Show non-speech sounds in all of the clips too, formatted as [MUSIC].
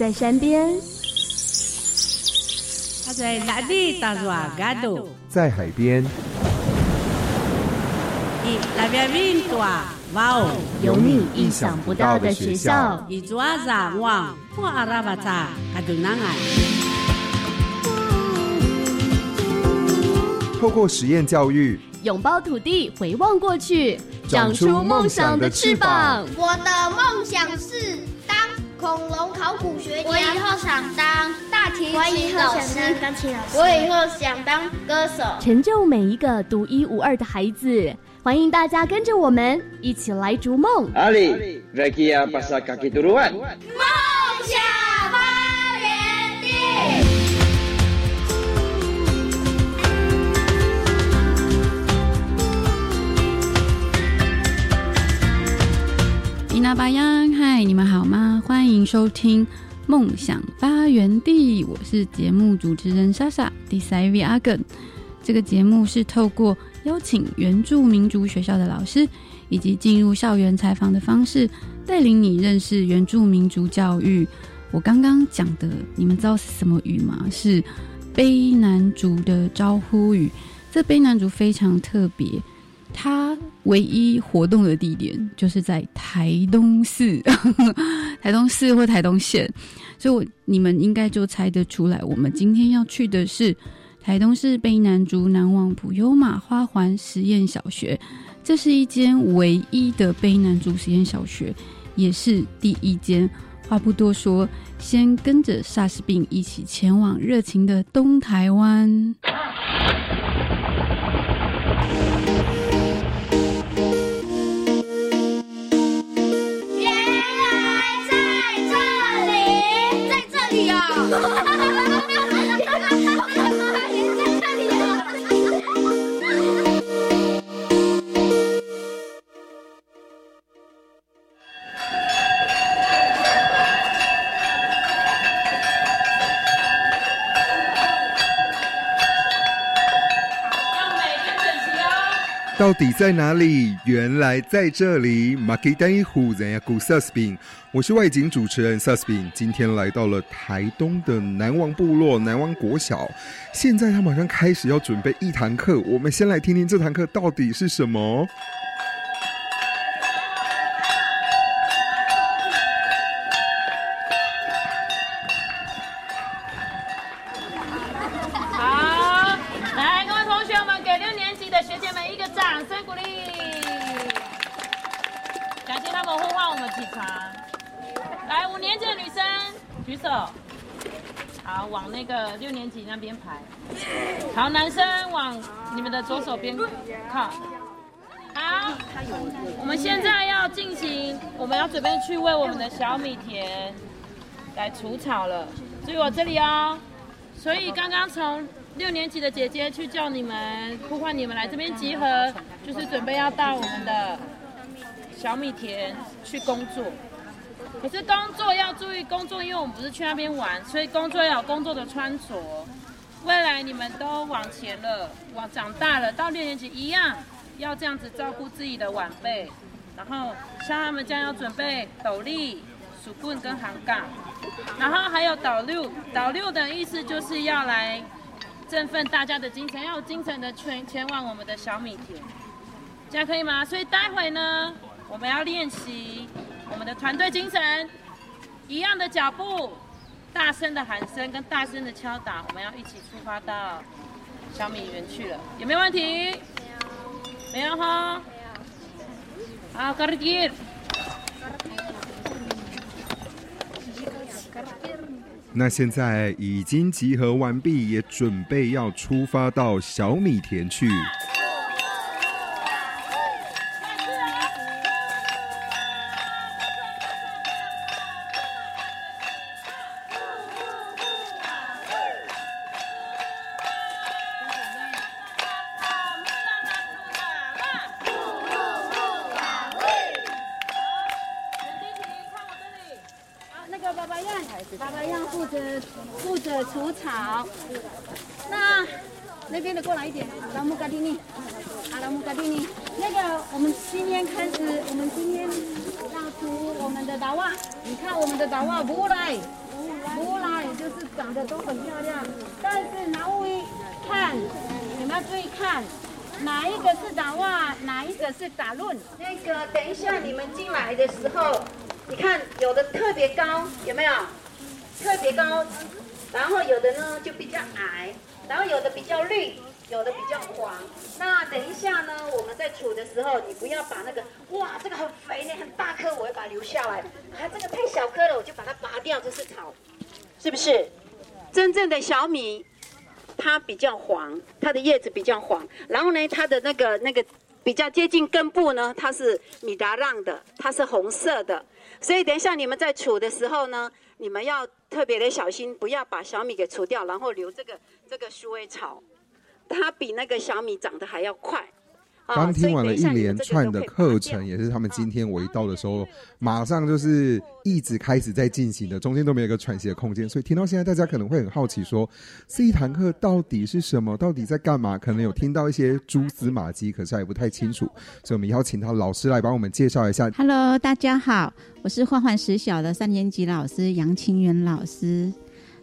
在山边，他在哪里打瓦嘎多？在海边，你那边云朵哇哦，有你意想不到的学校。你做啥哇？我阿拉巴扎南爱。透过实验教育，拥抱土地，回望过去，长出梦想的翅膀。我的梦想是当恐龙考古学家。我以后想当大提琴老师。我以后想当歌手。成就每一个独一无二的孩子。欢迎大家跟着我们一起来逐梦。阿里，瑞基亚伊娜巴央，嗨，你们好吗？欢迎收听《梦想发源地》，我是节目主持人莎莎迪塞维阿根。这个节目是透过邀请原住民族学校的老师，以及进入校园采访的方式，带领你认识原住民族教育。我刚刚讲的，你们知道是什么语吗？是卑南族的招呼语。这卑南族非常特别，它唯一活动的地点就是在台东市，[LAUGHS] 台东市或台东县。所以我你们应该就猜得出来，我们今天要去的是。台东市卑南族南王普悠玛花环实验小学，这是一间唯一的卑南族实验小学，也是第一间。话不多说，先跟着萨斯病一起前往热情的东台湾。底在哪里？原来在这里。马吉丹一虎人呀，古萨斯宾，我是外景主持人萨斯宾。今天来到了台东的南王部落南王国小，现在他马上开始要准备一堂课。我们先来听听这堂课到底是什么。六年级那边排，好，男生往你们左手边靠。好，我们现在要进行，我们要准备去为我们的小米田来除草了。注意我这里哦。所以刚刚从六年级的姐姐去叫你们呼唤你们来这边集合，就是准备要到我们的小米田去工作。可是工作要注意工作，因为我们不是去那边玩，所以工作要有工作的穿着。未来你们都往前了，往长大了，到六年级一样，要这样子照顾自己的晚辈。然后像他们这样要准备斗笠、鼠棍跟航杠，然后还有导六，导六的意思就是要来振奋大家的精神，要有精神的前前往我们的小米田，这样可以吗？所以待会呢，我们要练习。我们的团队精神，一样的脚步，大声的喊声跟大声的敲打，我们要一起出发到小米园去了，有没有问题？没有哈。好，卡蒂尔。那现在已经集合完毕，也准备要出发到小米田去。是打论。那个等一下你们进来的时候，你看有的特别高，有没有？特别高，然后有的呢就比较矮，然后有的比较绿。有的比较黄，那等一下呢，我们在煮的时候，你不要把那个，哇，这个很肥呢，很大颗，我会把它留下来。啊，这个太小颗了，我就把它拔掉，这是草，是不是？真正的小米，它比较黄，它的叶子比较黄，然后呢，它的那个那个比较接近根部呢，它是米达浪的，它是红色的。所以等一下你们在除的时候呢，你们要特别的小心，不要把小米给除掉，然后留这个这个鼠尾草。它比那个小米长得还要快。刚听完了一连串的课程，也是他们今天我一到的时候，马上就是一直开始在进行的，中间都没有一个喘息的空间。所以听到现在，大家可能会很好奇，说这一堂课到底是什么？到底在干嘛？可能有听到一些蛛丝马迹，可是还不太清楚。所以我们邀请到老师来帮我们介绍一下。Hello，大家好，我是幻幻实小的三年级老师杨清源老师。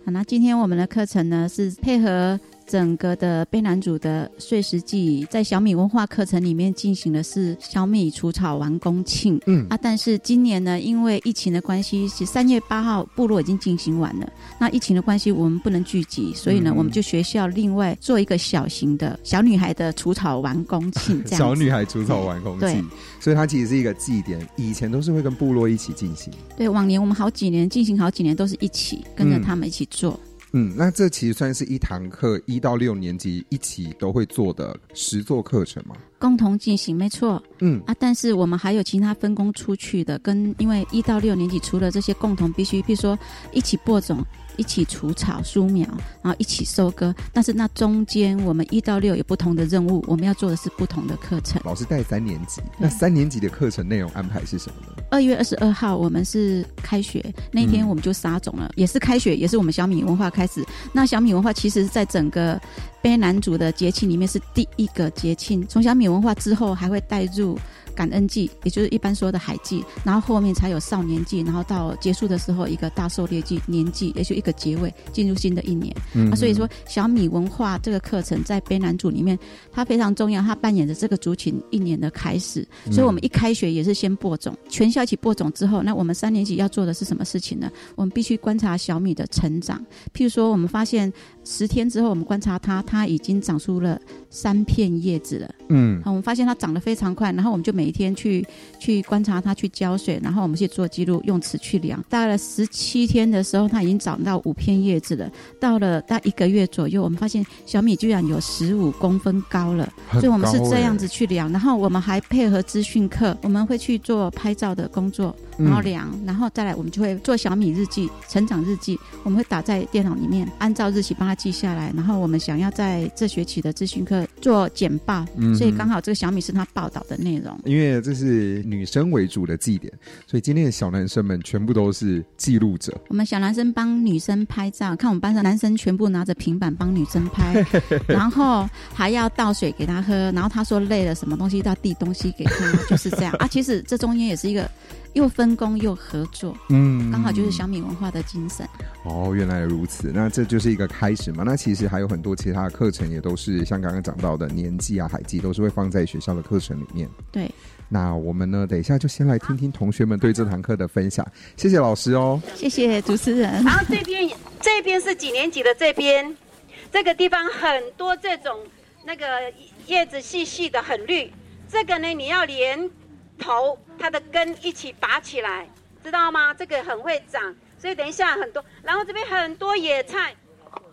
好，那今天我们的课程呢是配合。整个的卑南族的岁时祭，在小米文化课程里面进行的是小米除草完工庆。嗯啊，但是今年呢，因为疫情的关系，是三月八号部落已经进行完了。那疫情的关系，我们不能聚集，所以呢，嗯、我们就学校另外做一个小型的小女孩的除草完工庆。[LAUGHS] 这样小女孩除草完工庆，对，所以它其实是一个祭典，以前都是会跟部落一起进行。对，往年我们好几年进行好几年都是一起跟着他们一起做。嗯嗯，那这其实算是一堂课，一到六年级一起都会做的实作课程吗？共同进行，没错。嗯啊，但是我们还有其他分工出去的，跟因为一到六年级除了这些共同必须，比如说一起播种。一起除草、疏苗，然后一起收割。但是那中间，我们一到六有不同的任务，我们要做的是不同的课程。老师带三年级，那三年级的课程内容安排是什么呢？二月二十二号，我们是开学那天，我们就撒种了，也是开学，也是我们小米文化开始。那小米文化其实在整个卑南族的节庆里面是第一个节庆，从小米文化之后还会带入。感恩祭，也就是一般说的海祭，然后后面才有少年祭，然后到结束的时候一个大狩猎祭、年祭，也就一个结尾，进入新的一年。嗯，啊，所以说小米文化这个课程在卑南族里面，它非常重要，它扮演着这个族群一年的开始。所以我们一开学也是先播种，全校一起播种之后，那我们三年级要做的是什么事情呢？我们必须观察小米的成长。譬如说，我们发现十天之后，我们观察它，它已经长出了三片叶子了。嗯，我们发现它长得非常快，然后我们就每一天去去观察它，去浇水，然后我们去做记录，用尺去量。大概十七天的时候，它已经长到五片叶子了。到了大概一个月左右，我们发现小米居然有十五公分高了。所以我们是这样子去量，然后我们还配合资讯课，我们会去做拍照的工作。然后量，然后再来，我们就会做小米日记、成长日记，我们会打在电脑里面，按照日期帮他记下来。然后我们想要在这学期的资讯课做简报，嗯，所以刚好这个小米是他报道的内容。因为这是女生为主的祭典，所以今天的小男生们全部都是记录者。我们小男生帮女生拍照，看我们班上男生全部拿着平板帮女生拍，[LAUGHS] 然后还要倒水给他喝，然后他说累了，什么东西都要递东西给他，就是这样啊。其实这中间也是一个。又分工又合作，嗯，刚好就是小米文化的精神。哦，原来如此，那这就是一个开始嘛。那其实还有很多其他的课程，也都是像刚刚讲到的年纪啊、海记，都是会放在学校的课程里面。对，那我们呢，等一下就先来听听同学们对这堂课的分享。谢谢老师哦，谢谢主持人。然后这边这边是几年级的？这边这个地方很多这种那个叶子细细的，很绿。这个呢，你要连。头它的根一起拔起来，知道吗？这个很会长，所以等一下很多，然后这边很多野菜，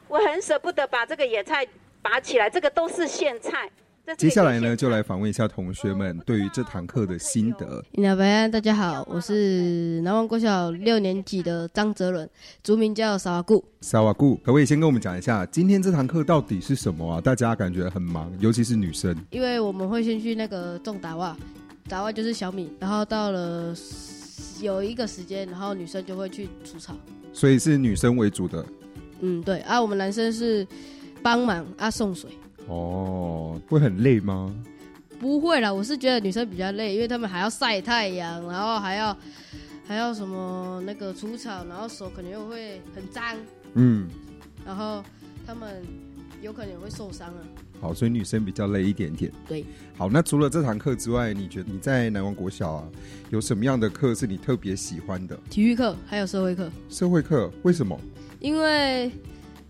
我很舍不得把这个野菜拔起来，这个都是苋菜。接下来呢，就来访问一下同学们对于这堂课的心得。大家好，我是南湾国小六年级的张泽伦，族名叫沙瓦固。沙瓦固，可不可以先跟我们讲一下，今天这堂课到底是什么啊？大家感觉很忙，尤其是女生，因为我们会先去那个种达袜。打完就是小米，然后到了有一个时间，然后女生就会去除草，所以是女生为主的。嗯，对啊，我们男生是帮忙啊送水。哦，会很累吗？不会啦，我是觉得女生比较累，因为他们还要晒太阳，然后还要还要什么那个除草，然后手可能又会很脏，嗯，然后他们有可能也会受伤啊。好，所以女生比较累一点点。对，好，那除了这堂课之外，你觉得你在南王国小啊，有什么样的课是你特别喜欢的？体育课还有社会课。社会课为什么？因为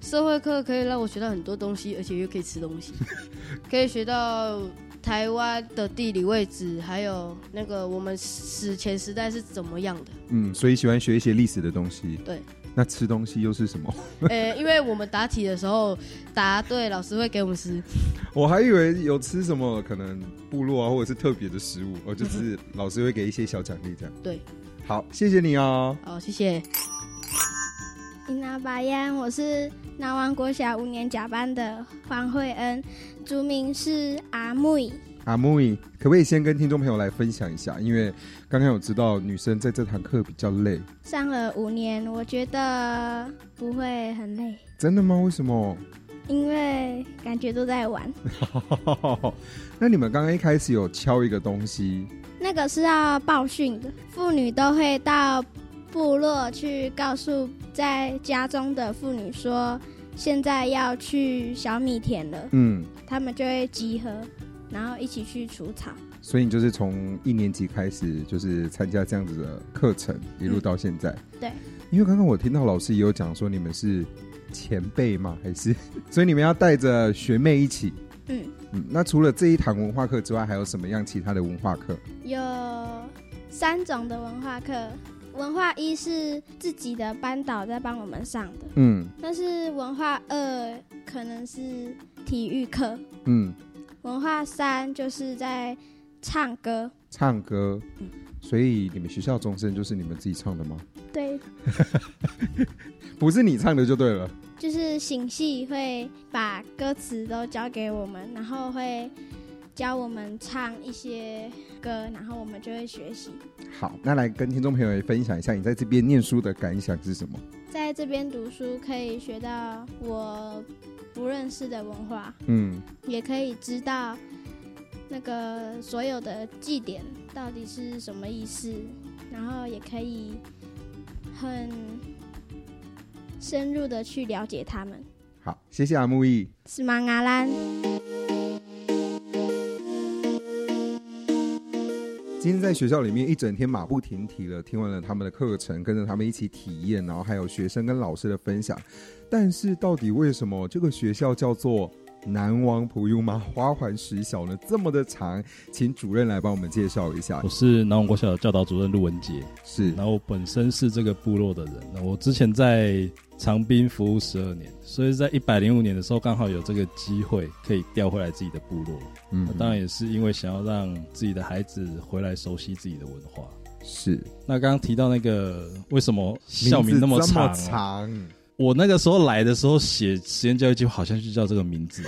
社会课可以让我学到很多东西，而且又可以吃东西，[LAUGHS] 可以学到台湾的地理位置，还有那个我们史前时代是怎么样的。嗯，所以喜欢学一些历史的东西。对。那吃东西又是什么？[LAUGHS] 呃、欸，因为我们答题的时候答对，老师会给我们吃。[LAUGHS] 我还以为有吃什么可能部落啊，或者是特别的食物，哦，就是老师会给一些小奖励这样。对，好，谢谢你哦。好，谢谢。伊娜巴烟，我是南王国小五年甲班的黄慧恩，族名是阿木。阿木，可不可以先跟听众朋友来分享一下？因为刚刚有知道女生在这堂课比较累，上了五年，我觉得不会很累。真的吗？为什么？因为感觉都在玩。[LAUGHS] 那你们刚刚一开始有敲一个东西，那个是要报讯的，妇女都会到部落去告诉在家中的妇女说，现在要去小米田了。嗯，他们就会集合。然后一起去除草，所以你就是从一年级开始就是参加这样子的课程，一路到现在。嗯、对，因为刚刚我听到老师也有讲说你们是前辈吗？还是 [LAUGHS] 所以你们要带着学妹一起？嗯嗯。那除了这一堂文化课之外，还有什么样其他的文化课？有三种的文化课，文化一是自己的班导在帮我们上的，嗯。但是文化二可能是体育课，嗯。文化三就是在唱歌，唱歌，嗯，所以你们学校钟声就是你们自己唱的吗？对，[LAUGHS] 不是你唱的就对了。就是醒系会把歌词都交给我们，然后会教我们唱一些歌，然后我们就会学习。好，那来跟听众朋友也分享一下你在这边念书的感想是什么？在这边读书可以学到我。不认识的文化，嗯，也可以知道那个所有的祭典到底是什么意思，然后也可以很深入的去了解他们。好，谢谢阿木易。是吗？阿兰。今天在学校里面一整天马不停蹄了，听完了他们的课程，跟着他们一起体验，然后还有学生跟老师的分享。但是到底为什么这个学校叫做南王普悠吗花环十小呢？这么的长，请主任来帮我们介绍一下。我是南王国小的教导主任陆文杰，是。然后我本身是这个部落的人，那我之前在长兵服务十二年，所以在一百零五年的时候，刚好有这个机会可以调回来自己的部落。嗯，当然也是因为想要让自己的孩子回来熟悉自己的文化。是。那刚刚提到那个为什么校名那么长？我那个时候来的时候写实验教育计划，好像就叫这个名字。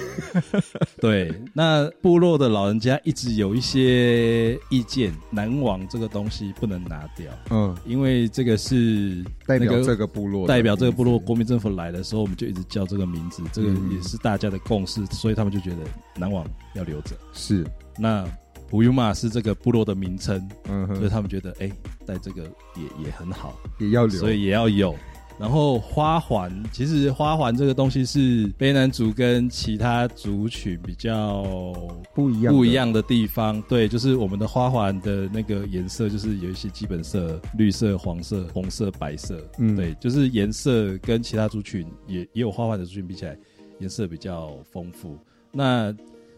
[LAUGHS] 对，那部落的老人家一直有一些意见，南王这个东西不能拿掉。嗯，因为这个是代表这个部落，代表这个部落国民政府来的时候，我们就一直叫这个名字，这个也是大家的共识，所以他们就觉得南王要留着。是，那普尤玛是这个部落的名称，嗯，所以他们觉得哎，带这个也也很好，也要留，所以也要有。然后花环，其实花环这个东西是卑南族跟其他族群比较不一样不一样的地方。对，就是我们的花环的那个颜色，就是有一些基本色，绿色、黄色、红色、白色。嗯，对，就是颜色跟其他族群也也有花环的族群比起来，颜色比较丰富。那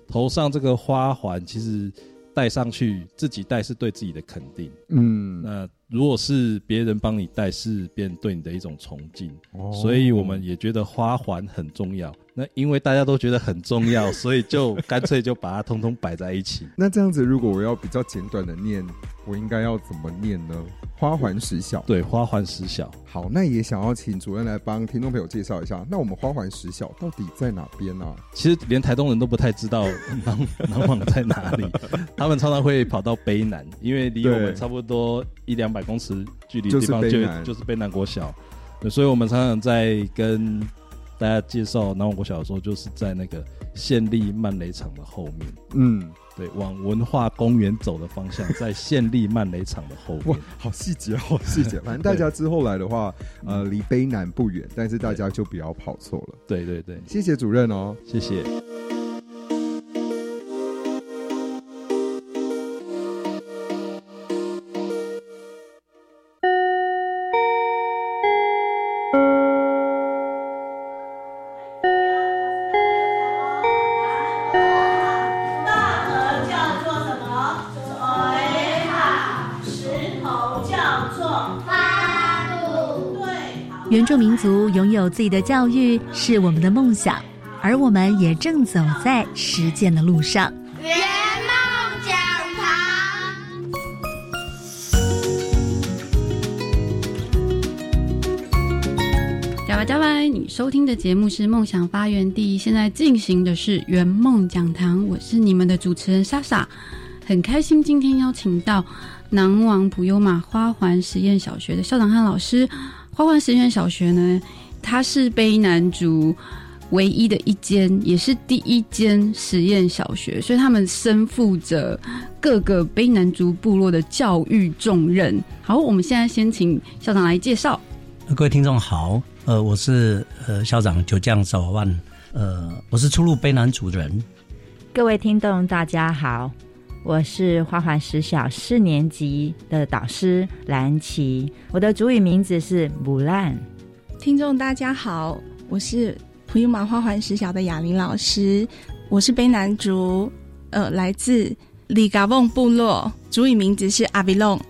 头上这个花环，其实戴上去自己戴是对自己的肯定。嗯，那。如果是别人帮你带，是别人对你的一种崇敬，哦，所以我们也觉得花环很重要。那因为大家都觉得很重要，[LAUGHS] 所以就干脆就把它通通摆在一起。那这样子，如果我要比较简短的念，我应该要怎么念呢？花环实小，对，花环实小。好，那也想要请主任来帮听众朋友介绍一下，那我们花环实小到底在哪边呢？啊？其实连台东人都不太知道南南网在哪里，[LAUGHS] 他们常常会跑到卑南，因为离我们差不多一两百公尺距离的地方就就是卑南国小，所以我们常常在跟大家介绍南网国小的时候，就是在那个县立曼雷场的后面。嗯。对，往文化公园走的方向，在县立曼雷场的后面。哇，好细节，好细节。[LAUGHS] 反正大家之后来的话，呃，离卑南不远，但是大家就不要跑错了。对对对，谢谢主任哦，谢谢。原住民族拥有自己的教育是我们的梦想，而我们也正走在实践的路上。圆梦讲堂，加拜加拜！你收听的节目是梦想发源地，现在进行的是圆梦讲堂，我是你们的主持人莎莎，很开心今天邀请到南王普悠玛花环实验小学的校长和老师。花环实验小学呢，它是卑南族唯一的一间，也是第一间实验小学，所以他们身负着各个卑南族部落的教育重任。好，我们现在先请校长来介绍。各位听众好，呃，我是呃校长九将早万，呃，我是出入卑南族人。各位听众大家好。我是花环实小四年级的导师兰琪，我的主语名字是姆兰。听众大家好，我是普悠玛花环实小的雅玲老师，我是卑南族，呃，来自里嘎翁部落，主语名字是阿比隆。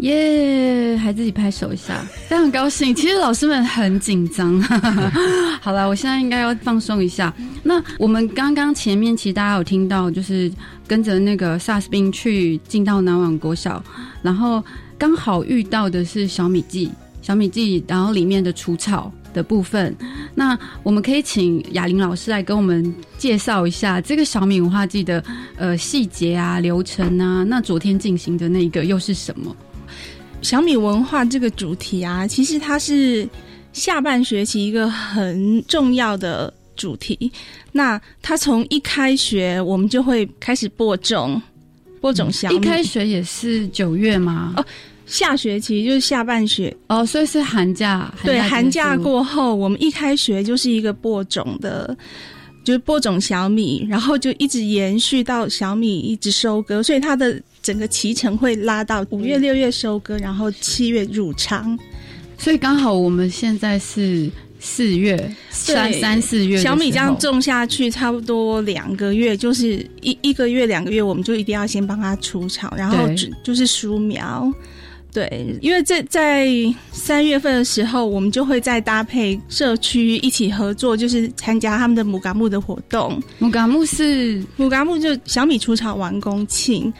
耶，yeah, 还自己拍手一下，非常高兴。其实老师们很紧张。[LAUGHS] 好了，我现在应该要放松一下。那我们刚刚前面其实大家有听到，就是跟着那个 SARS 兵去进到南王国小，然后刚好遇到的是小米祭，小米祭，然后里面的除草的部分。那我们可以请雅玲老师来跟我们介绍一下这个小米文化祭的呃细节啊、流程啊。那昨天进行的那个又是什么？小米文化这个主题啊，其实它是下半学期一个很重要的主题。那他从一开学，我们就会开始播种，播种小米。一开学也是九月吗？哦，下学期就是下半学哦，所以是寒假。寒假对，寒假过后，我们一开学就是一个播种的，就是播种小米，然后就一直延续到小米一直收割，所以它的。整个脐程会拉到五月、六月收割，然后七月入仓，所以刚好我们现在是四月，三三四月，小米这样种下去，差不多两个月，就是一一个月、两个月，我们就一定要先帮它除草，然后就就是疏苗。对，因为在在三月份的时候，我们就会再搭配社区一起合作，就是参加他们的母嘎木的活动。母嘎木是母嘎木，就小米除草完工庆。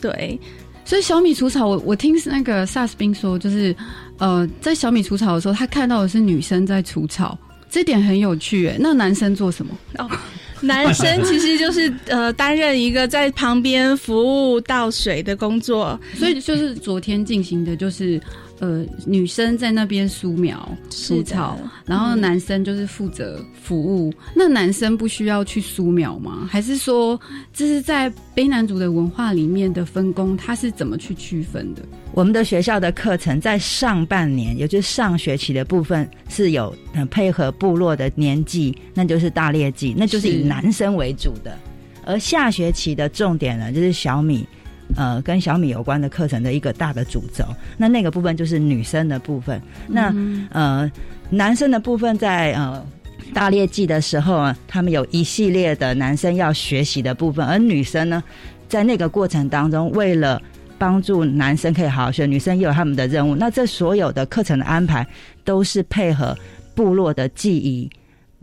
对，所以小米除草，我我听那个 SARS 兵说，就是呃，在小米除草的时候，他看到的是女生在除草，这点很有趣。哎，那男生做什么？哦，男生其实就是呃，担任一个在旁边服务倒水的工作。所以就是昨天进行的就是。呃，女生在那边梳苗、梳草，然后男生就是负责服务。嗯、那男生不需要去梳苗吗？还是说这是在卑南族的文化里面的分工？他是怎么去区分的？我们的学校的课程在上半年，也就是上学期的部分，是有配合部落的年纪，那就是大猎祭，那就是以男生为主的。而下学期的重点呢，就是小米。呃，跟小米有关的课程的一个大的主轴，那那个部分就是女生的部分。那、嗯、呃，男生的部分在呃大猎季的时候啊，他们有一系列的男生要学习的部分，而女生呢，在那个过程当中，为了帮助男生可以好好学，女生也有他们的任务。那这所有的课程的安排都是配合部落的记忆，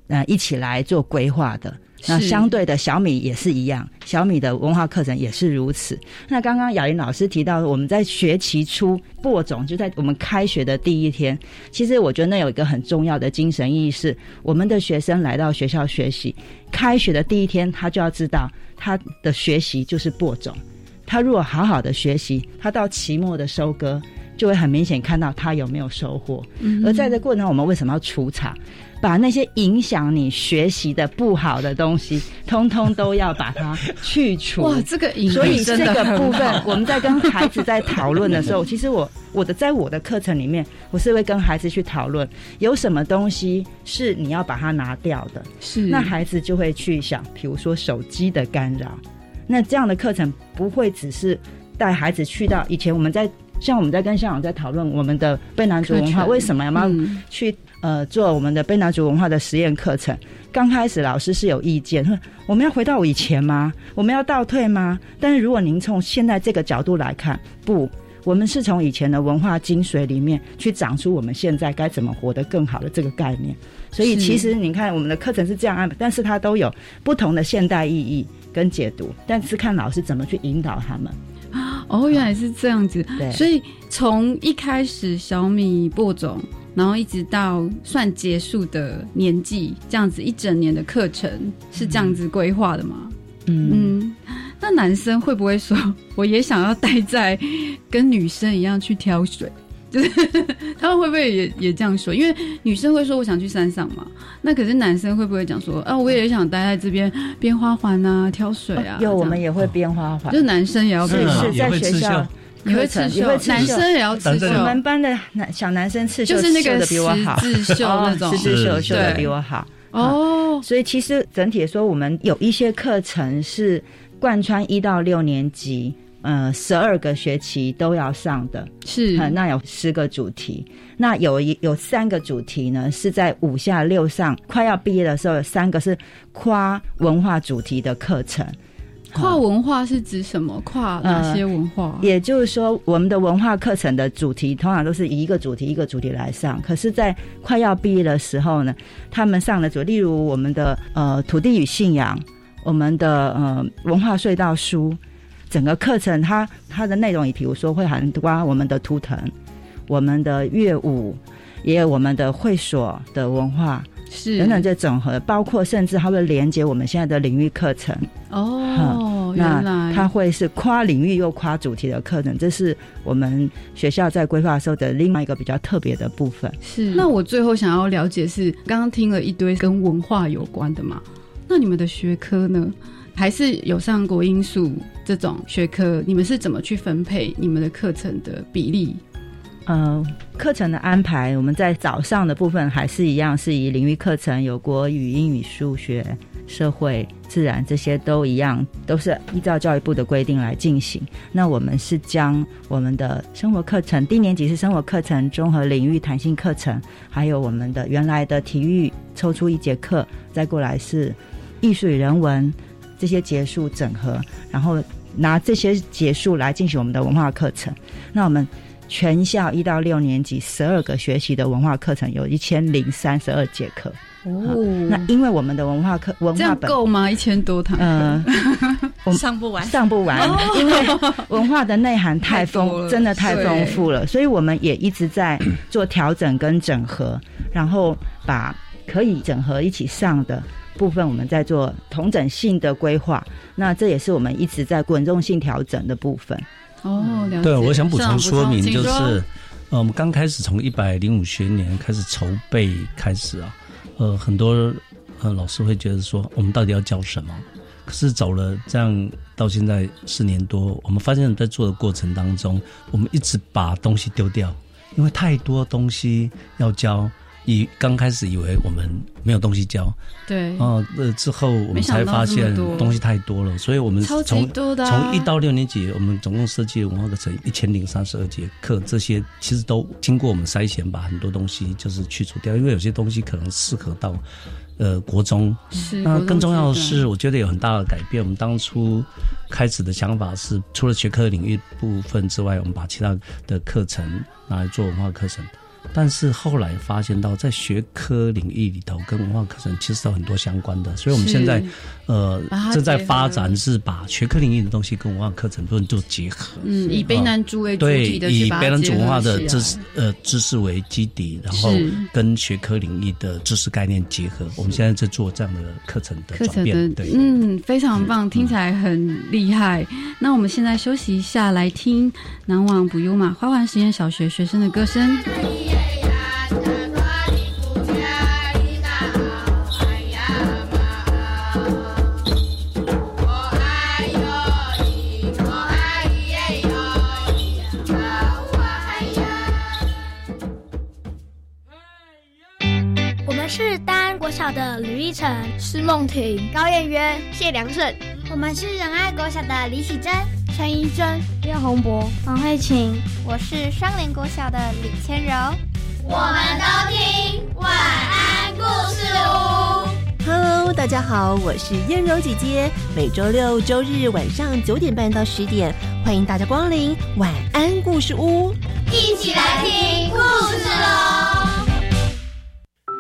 呃，一起来做规划的。那相对的小米也是一样，小米的文化课程也是如此。那刚刚雅玲老师提到，我们在学期初播种，就在我们开学的第一天。其实我觉得那有一个很重要的精神意义是，我们的学生来到学校学习，开学的第一天，他就要知道他的学习就是播种。他如果好好的学习，他到期末的收割。就会很明显看到他有没有收获。嗯、而在这过程中，我们为什么要除场？把那些影响你学习的不好的东西，通通都要把它去除。[LAUGHS] 哇，这个影响所以这个部分，[LAUGHS] 我们在跟孩子在讨论的时候，[LAUGHS] 其实我我的在我的课程里面，我是会跟孩子去讨论，有什么东西是你要把它拿掉的。是，那孩子就会去想，比如说手机的干扰。那这样的课程不会只是带孩子去到以前我们在像我们在跟校长在讨论我们的卑南族文化为什么要去。呃，做我们的贝纳族文化的实验课程，刚开始老师是有意见，说我们要回到以前吗？我们要倒退吗？但是如果您从现在这个角度来看，不，我们是从以前的文化精髓里面去长出我们现在该怎么活得更好的这个概念。所以其实你看，我们的课程是这样安排，但是它都有不同的现代意义跟解读，但是看老师怎么去引导他们。哦，原来是这样子。对，所以从一开始小米播种。然后一直到算结束的年纪，这样子一整年的课程是这样子规划的吗？嗯，嗯，那男生会不会说，我也想要待在跟女生一样去挑水？[LAUGHS] 就是他们会不会也也这样说？因为女生会说我想去山上嘛，那可是男生会不会讲说啊，我也想待在这边编花环啊，挑水啊？有，我们也会编花环，就是男生也要在学校。你会刺绣，男生也要刺绣。我们班的男小男生刺绣就是那个的比我好，刺绣那种，刺绣绣的比我好。哦，所以其实整体说，我们有一些课程是贯穿一到六年级，呃，十二个学期都要上的。是，那有十个主题，那有一有三个主题呢，是在五下六上快要毕业的时候，有三个是跨文化主题的课程。跨文化是指什么？跨哪些文化？也就是说，我们的文化课程的主题通常都是以一个主题一个主题来上。可是，在快要毕业的时候呢，他们上的主，例如我们的呃土地与信仰，我们的呃文化隧道书，整个课程它它的内容，也比如说会涵盖我们的图腾、我们的乐舞，也有我们的会所的文化。是等等，这整合包括甚至它会连接我们现在的领域课程哦。原来它会是跨领域又跨主题的课程，这是我们学校在规划的时候的另外一个比较特别的部分。是。那我最后想要了解是，刚刚听了一堆跟文化有关的嘛？那你们的学科呢？还是有上国英数这种学科？你们是怎么去分配你们的课程的比例？呃，课程的安排，我们在早上的部分还是一样，是以领域课程，有国语、英语、数学、社会、自然这些都一样，都是依照教育部的规定来进行。那我们是将我们的生活课程，低年级是生活课程、综合领域弹性课程，还有我们的原来的体育抽出一节课，再过来是艺术与人文这些结束整合，然后拿这些结束来进行我们的文化课程。那我们。全校一到六年级十二个学习的文化课程有一千零三十二节课哦。那因为我们的文化课文化本够吗？一千多堂嗯、呃，[LAUGHS] 上不完，上不完，哦、因为文化的内涵太丰，真的太丰富了，所以我们也一直在做调整跟整合，然后把可以整合一起上的部分，我们在做同整性的规划。那这也是我们一直在滚动性调整的部分。哦，了解。对，我想补充说明，就是，呃，我们刚开始从一百零五学年开始筹备开始啊，呃，很多呃老师会觉得说，我们到底要教什么？可是走了这样到现在四年多，我们发现，在做的过程当中，我们一直把东西丢掉，因为太多东西要教。以刚开始以为我们没有东西教，对，哦，呃，之后我们才发现东西太多了，所以我们从从一到六年级，我们总共设计文化课程一千零三十二节课，这些其实都经过我们筛选，把很多东西就是去除掉，因为有些东西可能适合到呃国中。是，那更重要的是，我觉得有很大的改变。我们当初开始的想法是，除了学科领域部分之外，我们把其他的课程拿来做文化课程。但是后来发现到，在学科领域里头，跟文化课程其实有很多相关的，所以我们现在呃正在发展是把学科领域的东西跟文化课程都做结合。嗯，以卑南族为主体的，对，以卑南族文化的知识呃知识为基底，然后跟学科领域的知识概念结合。我们现在在做这样的课程的转变。对，嗯，非常棒，听起来很厉害。嗯、那我们现在休息一下，来听南网补优嘛花环实验小学学生的歌声。小的吕一成、施梦婷、高燕约、谢良胜，我们是仁爱国小的李喜珍、陈怡珍、廖宏博、王慧琴，我是双连国小的李千柔，我们都听晚安故事屋。Hello，大家好，我是燕柔姐姐，每周六、周日晚上九点半到十点，欢迎大家光临晚安故事屋，一起来听故事喽。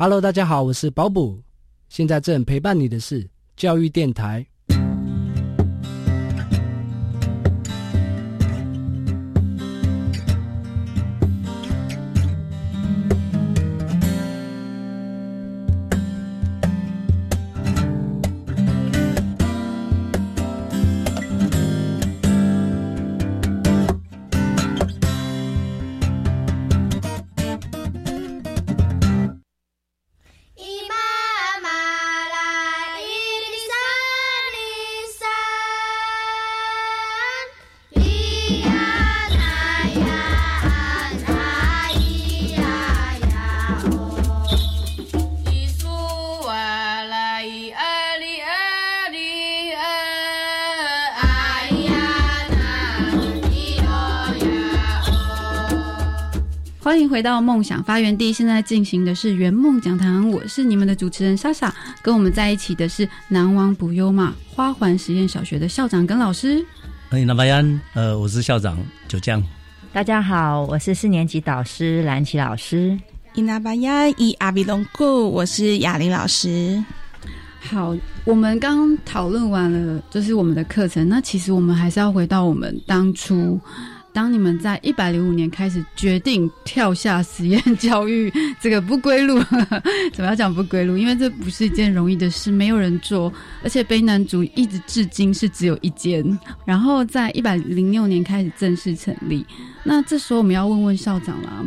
Hello，大家好，我是保补。现在正陪伴你的是教育电台。回到梦想发源地，现在进行的是圆梦讲堂。我是你们的主持人莎莎，跟我们在一起的是南王布悠玛花环实验小学的校长跟老师。欢迎南巴安，呃，我是校长九江。大家好，我是四年级导师蓝琪老师。伊那巴亚伊阿比隆古，我是雅玲老师。好，我们刚讨论完了，就是我们的课程。那其实我们还是要回到我们当初。当你们在一百零五年开始决定跳下实验教育 [LAUGHS] 这个不归路，[LAUGHS] 怎么要讲不归路？因为这不是一件容易的事，没有人做，而且悲男主一直至今是只有一间。然后在一百零六年开始正式成立，那这时候我们要问问校长啦，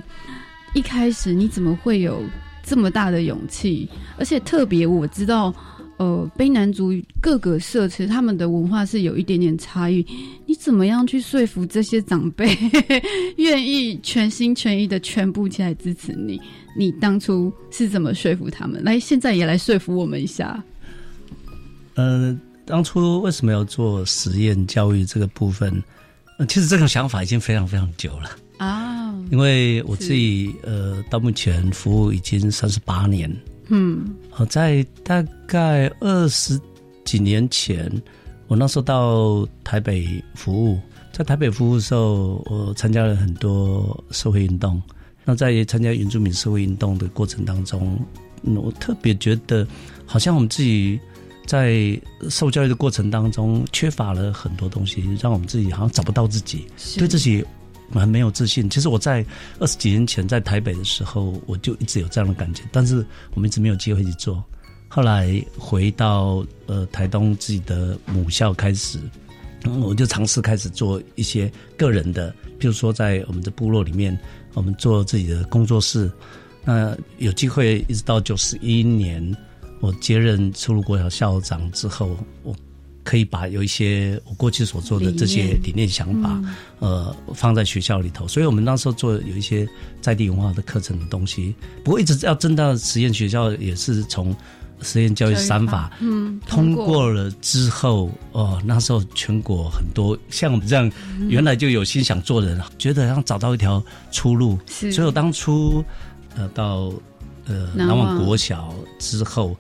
一开始你怎么会有这么大的勇气？而且特别我知道。呃，卑南族各个社区他们的文化是有一点点差异，你怎么样去说服这些长辈 [LAUGHS] 愿意全心全意的全部起来支持你？你当初是怎么说服他们？来，现在也来说服我们一下。呃，当初为什么要做实验教育这个部分？呃，其实这个想法已经非常非常久了啊，因为我自己呃，到目前服务已经三十八年。嗯，好，在大概二十几年前，我那时候到台北服务，在台北服务的时候，我参加了很多社会运动。那在参加原住民社会运动的过程当中，我特别觉得，好像我们自己在受教育的过程当中，缺乏了很多东西，让我们自己好像找不到自己，对自己很没有自信。其实我在二十几年前在台北的时候，我就一直有这样的感觉，但是我们一直没有机会去做。后来回到呃台东自己的母校开始，我就尝试开始做一些个人的，比如说在我们的部落里面，我们做自己的工作室。那有机会一直到九十一年，我接任初鹿国小校长之后，我可以把有一些我过去所做的这些理念想法，嗯、呃，放在学校里头。所以我们那时候做有一些在地文化的课程的东西。不过一直要进到实验学校，也是从实验教育三法，嗯，通过了之后，哦，那时候全国很多像我们这样原来就有心想做的人，觉得要找到一条出路。所以我当初。呃，到呃南往国小之后，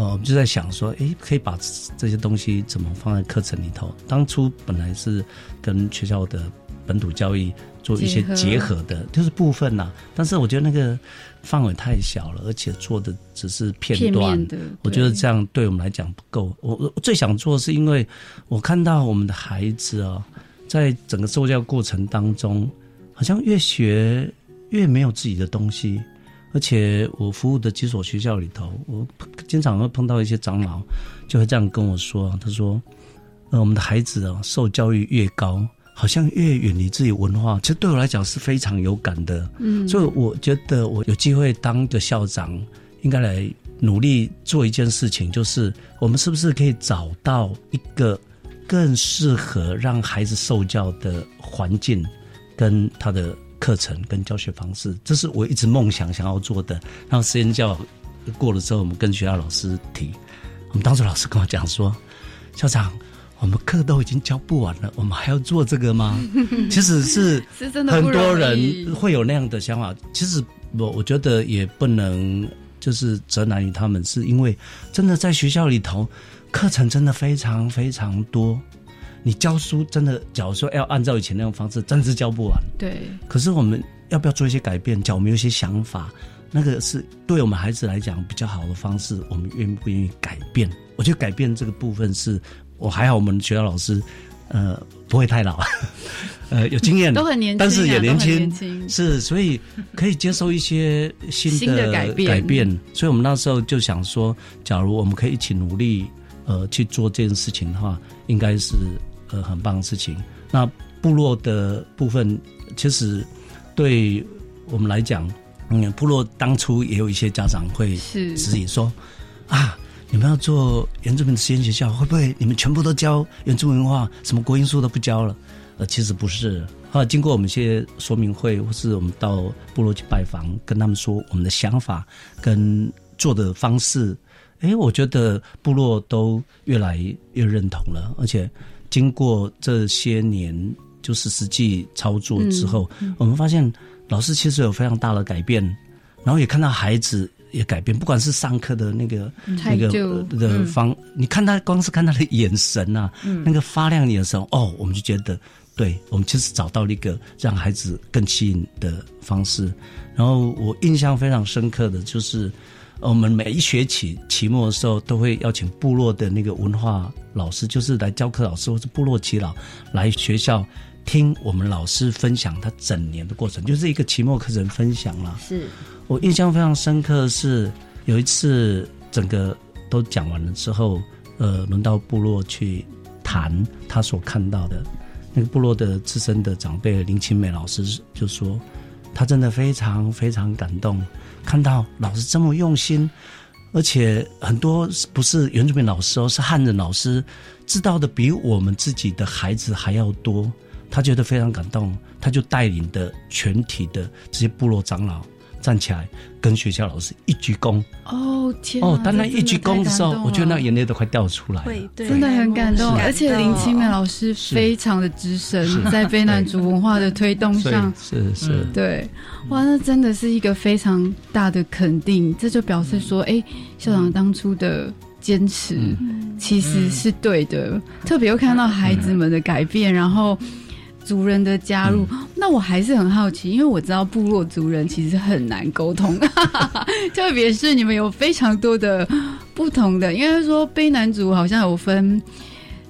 呃，我们就在想说，哎，可以把这些东西怎么放在课程里头？当初本来是跟学校的本土教育做一些结合的，就是部分呐、啊。但是我觉得那个范围太小了，而且做的只是片段。我觉得这样对我们来讲不够。我我最想做的是，因为我看到我们的孩子啊，在整个受教过程当中，好像越学。越没有自己的东西，而且我服务的几所学校里头，我经常会碰到一些长老，就会这样跟我说：“他说，呃，我们的孩子啊，受教育越高，好像越远离自己文化。其实对我来讲是非常有感的。嗯，所以我觉得我有机会当个校长，应该来努力做一件事情，就是我们是不是可以找到一个更适合让孩子受教的环境，跟他的。”课程跟教学方式，这是我一直梦想想要做的。然后实验教过了之后，我们跟学校老师提，我们当时老师跟我讲说：“校长，我们课都已经教不完了，我们还要做这个吗？” [LAUGHS] 其实是很多人会有那样的想法。其实我我觉得也不能就是责难于他们，是因为真的在学校里头课程真的非常非常多。你教书真的，假如说要按照以前那种方式，真是教不完。对。可是我们要不要做一些改变？假如我们有一些想法，那个是对我们孩子来讲比较好的方式，我们愿不愿意改变？我觉得改变这个部分是，我还好，我们学校老师，呃，不会太老，[LAUGHS] 呃，有经验，都很年轻，但是也年轻，年轻是，所以可以接受一些新的，新的改变。改变。所以我们那时候就想说，假如我们可以一起努力，呃，去做这件事情的话，应该是。呃，很棒的事情。那部落的部分，其实对我们来讲，嗯，部落当初也有一些家长会质疑说：“啊，你们要做原住民的实验学校，会不会你们全部都教原住民文化，什么国英书都不教了？”呃，其实不是。后来经过我们一些说明会，或是我们到部落去拜访，跟他们说我们的想法跟做的方式，哎，我觉得部落都越来越认同了，而且。经过这些年，就是实际操作之后，我们发现老师其实有非常大的改变，然后也看到孩子也改变，不管是上课的那个那个的方，嗯、你看他光是看他的眼神啊，嗯、那个发亮的眼神，哦，我们就觉得，对，我们其实找到了一个让孩子更吸引的方式。然后我印象非常深刻的就是。我们每一学期期末的时候，都会邀请部落的那个文化老师，就是来教课老师或是部落耆老来学校听我们老师分享他整年的过程，就是一个期末课程分享了。是我印象非常深刻的是有一次整个都讲完了之后，呃，轮到部落去谈他所看到的，那个部落的资深的长辈林清美老师就说，他真的非常非常感动。看到老师这么用心，而且很多不是原住民老师哦，是汉人老师，知道的比我们自己的孩子还要多，他觉得非常感动，他就带领的全体的这些部落长老。站起来跟学校老师一鞠躬。哦天哦！当那一鞠躬的时候，我觉得那眼泪都快掉出来了，真的很感动。而且林清美老师非常的资深，在非南族文化的推动上，是是，对，哇，那真的是一个非常大的肯定。这就表示说，哎，校长当初的坚持其实是对的，特别又看到孩子们的改变，然后。族人的加入，嗯、那我还是很好奇，因为我知道部落族人其实很难沟通，[LAUGHS] 特别是你们有非常多的不同的，因为说卑南族好像有分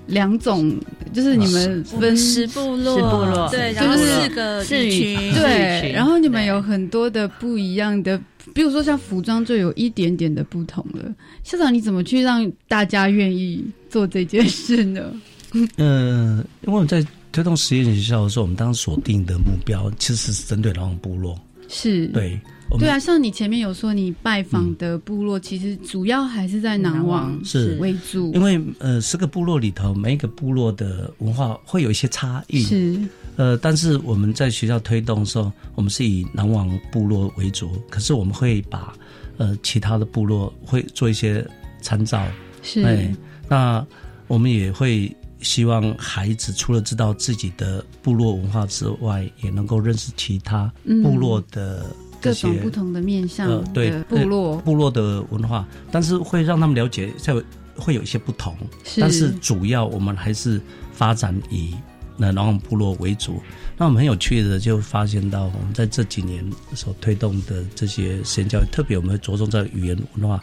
两种，就是你们分十部落，十部落，对，然后四个区，对，然后你们有很多的不一样的，比如说像服装就有一点点的不同了。校长，你怎么去让大家愿意做这件事呢？[LAUGHS] 呃，因为我们在推动实验学校的时候，我们当时锁定的目标其实是针对南王部落，是。对。对啊，像你前面有说，你拜访的部落其实主要还是在南王是。为主，因为呃，十个部落里头，每一个部落的文化会有一些差异，是。呃，但是我们在学校推动的时候，我们是以南王部落为主，可是我们会把呃其他的部落会做一些参照，是。哎，那我们也会希望孩子除了知道自己的部落文化之外，也能够认识其他部落的。各种不同的面向的对部落、呃、部落的文化，但是会让他们了解，在会有一些不同，是但是主要我们还是发展以那南王部落为主。那我们很有趣的就发现到，我们在这几年所推动的这些实验教育，特别我们会着重在语言文化。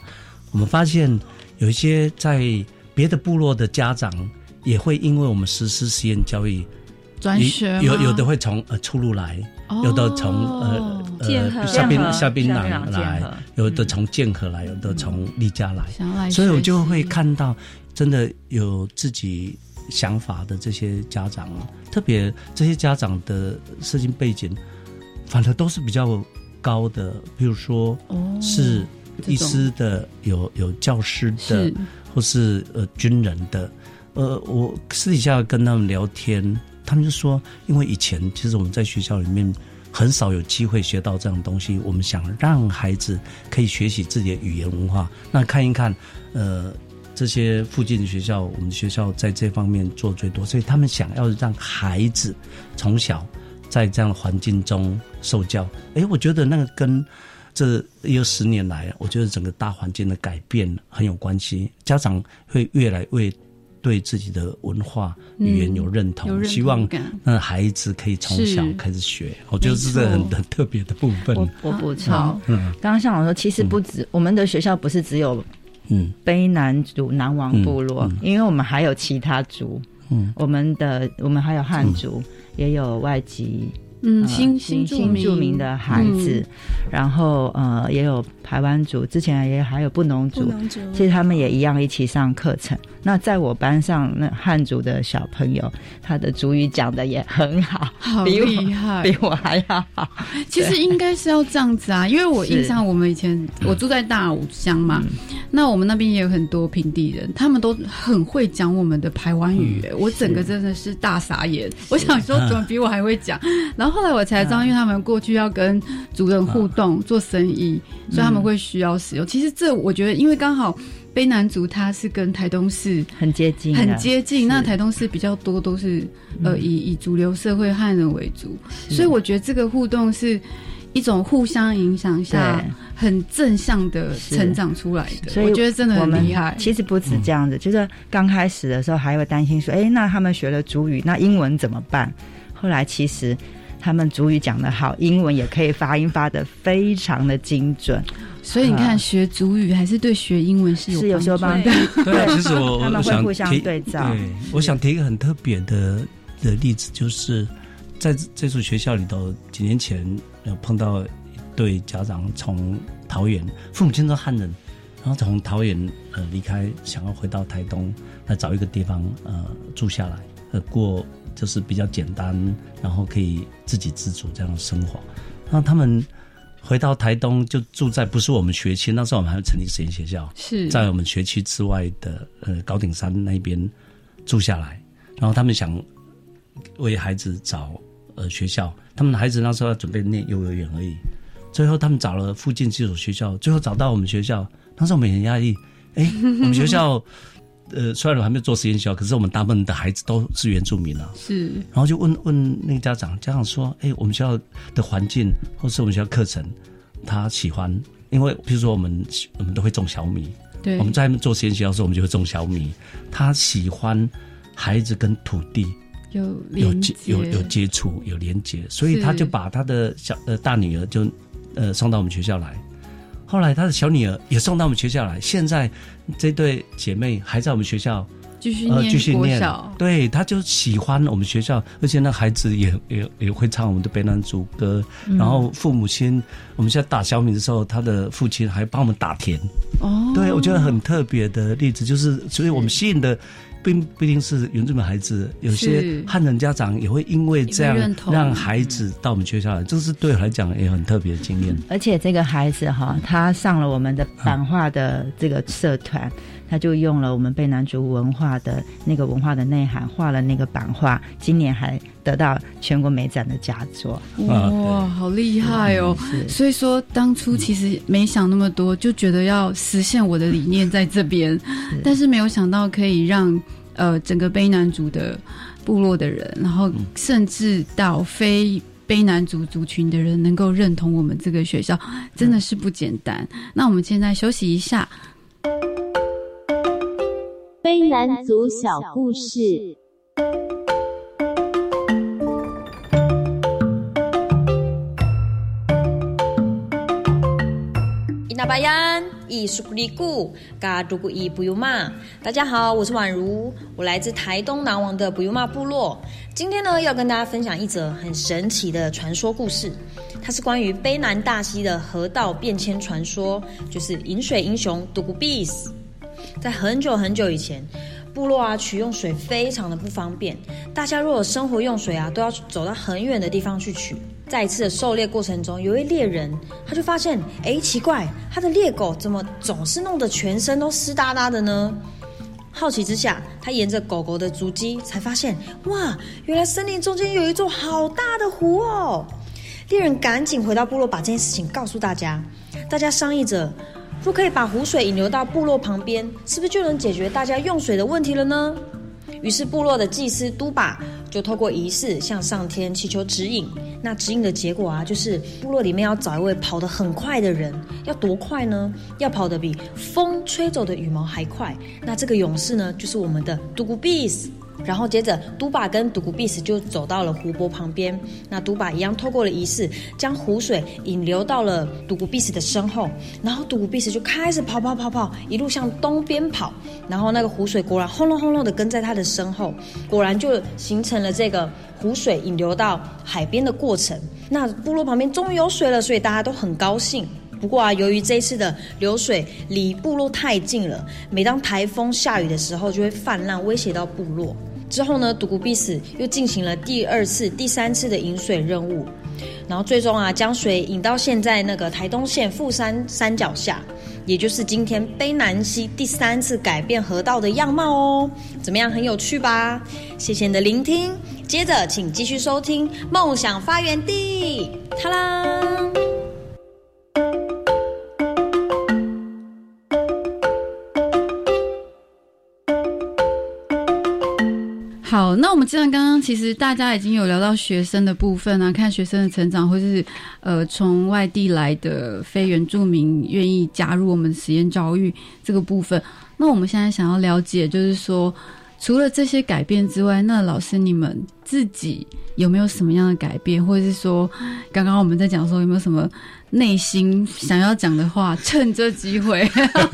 我们发现有一些在别的部落的家长，也会因为我们实施实验教育。转学有有的会从呃出路来，哦、有的从呃呃下槟下槟榔来，有的从剑河来，有的从栗加来，嗯、所以我就会看到真的有自己想法的这些家长啊，特别这些家长的社经背景，反而都是比较高的，比如说是医师的，有有教师的，是。或是呃军人的，呃，我私底下跟他们聊天。他们就说，因为以前其实我们在学校里面很少有机会学到这样东西，我们想让孩子可以学习自己的语言文化。那看一看，呃，这些附近的学校，我们学校在这方面做最多，所以他们想要让孩子从小在这样的环境中受教。哎，我觉得那个跟这有十年来，我觉得整个大环境的改变很有关系。家长会越来越。对自己的文化语言有认同，嗯、认同希望那孩子可以从小开始学，我觉得这是很很特别的部分。我我补充，嗯，刚刚校长说，其实不止、嗯、我们的学校不是只有嗯。卑南族南王部落、嗯嗯，因为我们还有其他族，嗯，我们的我们还有汉族，嗯、也有外籍。嗯，新新新著名的孩子，嗯、然后呃，也有台湾族，之前也还有布农族，族，其实他们也一样一起上课程。那在我班上，那汉族的小朋友，他的族语讲的也很好，好厉害，比我，还要好。其实应该是要这样子啊，因为我印象我们以前我住在大武乡嘛、嗯，那我们那边也有很多平地人，他们都很会讲我们的台湾语、欸嗯，我整个真的是大傻眼。我想说，怎么比我还会讲？然后。后来我才知道，因为他们过去要跟族人互动、做生意，所以他们会需要使用。其实这我觉得，因为刚好卑南族它是跟台东市很接近，很接近。那台东市比较多都是呃以以主流社会汉人为主，所以我觉得这个互动是一种互相影响下很正向的成长出来的。所以我觉得真的很厉害。其实不止这样子，嗯、就是刚开始的时候还会担心说，哎，那他们学了主语，那英文怎么办？后来其实。他们主语讲得好，英文也可以发音发得非常的精准，所以你看，学族语还是对学英文是有是有时候帮助。对，其实 [LAUGHS] 我他们会互相对照。对，我想提一个很特别的的例子，就是在这所学校里头，几年前有碰到一对家长从桃园，父母亲都汉人，然后从桃园呃离开，想要回到台东来找一个地方呃住下来，呃过。就是比较简单，然后可以自给自足这样的生活。那他们回到台东就住在不是我们学区，那时候我们还要成立实验学校，是在我们学区之外的呃高顶山那边住下来。然后他们想为孩子找呃学校，他们的孩子那时候要准备念幼儿园而已。最后他们找了附近几所学校，最后找到我们学校。当时我们很压抑，哎，我们学校。呃，虽然我还没有做实验学校，可是我们大部分的孩子都是原住民了。是，然后就问问那个家长，家长说：“哎，我们学校的环境或是我们学校课程，他喜欢。因为比如说我们我们都会种小米，对，我们在做实验学校的时候，我们就会种小米。他喜欢孩子跟土地有有接有有接触有连接，所以他就把他的小呃大女儿就呃送到我们学校来。”后来他的小女儿也送到我们学校来，现在这对姐妹还在我们学校继续念继续念对，她就喜欢我们学校，而且那孩子也也也会唱我们的北南族歌，嗯、然后父母亲，我们现在打小米的时候，他的父亲还帮我们打田。哦，对，我觉得很特别的例子，就是所以我们吸引的。并不一定是原住民孩子，有些汉人家长也会因为这样让孩子到我们学校来，这是对我来讲也很特别的经验。而且这个孩子哈，他上了我们的版画的这个社团，他就用了我们被南族文化的那个文化的内涵画了那个版画，今年还得到全国美展的佳作。哇，好厉害哦！所以说当初其实没想那么多，就觉得要实现我的理念在这边，但是没有想到可以让。呃，整个卑南族的部落的人，然后甚至到非卑南族族群的人，能够认同我们这个学校，真的是不简单。嗯、那我们现在休息一下。卑南族小故事。伊那巴 yan。伊苏古里古嘎杜古伊布尤玛，大家好，我是宛如，我来自台东南王的布尤玛部落。今天呢，要跟大家分享一则很神奇的传说故事，它是关于卑南大溪的河道变迁传说，就是饮水英雄杜古比斯。在很久很久以前，部落啊取用水非常的不方便，大家若有生活用水啊，都要走到很远的地方去取。在一次的狩猎过程中，有一位猎人，他就发现，哎，奇怪，他的猎狗怎么总是弄得全身都湿哒哒的呢？好奇之下，他沿着狗狗的足迹，才发现，哇，原来森林中间有一座好大的湖哦！猎人赶紧回到部落，把这件事情告诉大家。大家商议着，若可以把湖水引流到部落旁边，是不是就能解决大家用水的问题了呢？于是，部落的祭司都把就透过仪式向上天祈求指引。那指引的结果啊，就是部落里面要找一位跑得很快的人，要多快呢？要跑得比风吹走的羽毛还快。那这个勇士呢，就是我们的杜古比斯。然后接着，都巴跟杜古比斯就走到了湖泊旁边。那都巴一样透过了仪式，将湖水引流到了杜古比斯的身后。然后杜古比斯就开始跑跑跑跑，一路向东边跑。然后那个湖水果然轰隆轰隆的跟在他的身后，果然就形成了这个湖水引流到海边的过程。那部落旁边终于有水了，所以大家都很高兴。不过啊，由于这次的流水离部落太近了，每当台风下雨的时候，就会泛滥，威胁到部落。之后呢，独孤必死又进行了第二次、第三次的引水任务，然后最终啊，将水引到现在那个台东县富山山脚下，也就是今天卑南溪第三次改变河道的样貌哦。怎么样，很有趣吧？谢谢你的聆听，接着请继续收听《梦想发源地》。哈啦。好，那我们既然刚刚其实大家已经有聊到学生的部分啊，看学生的成长，或是呃从外地来的非原住民愿意加入我们实验教育这个部分，那我们现在想要了解，就是说除了这些改变之外，那老师你们自己有没有什么样的改变，或者是说刚刚我们在讲说有没有什么？内心想要讲的话，趁这机会，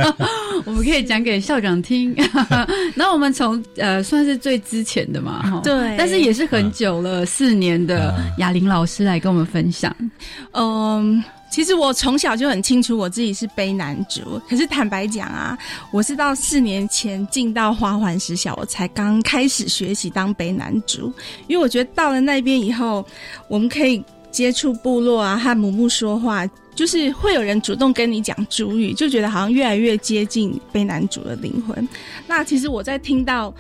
[LAUGHS] 我们可以讲给校长听。[LAUGHS] 那我们从呃，算是最之前的嘛，对，但是也是很久了，四、啊、年的雅玲老师来跟我们分享。嗯，其实我从小就很清楚我自己是悲男主，可是坦白讲啊，我是到四年前进到花环实小，我才刚开始学习当悲男主，因为我觉得到了那边以后，我们可以。接触部落啊，和母木说话，就是会有人主动跟你讲主语，就觉得好像越来越接近被男主的灵魂。那其实我在听到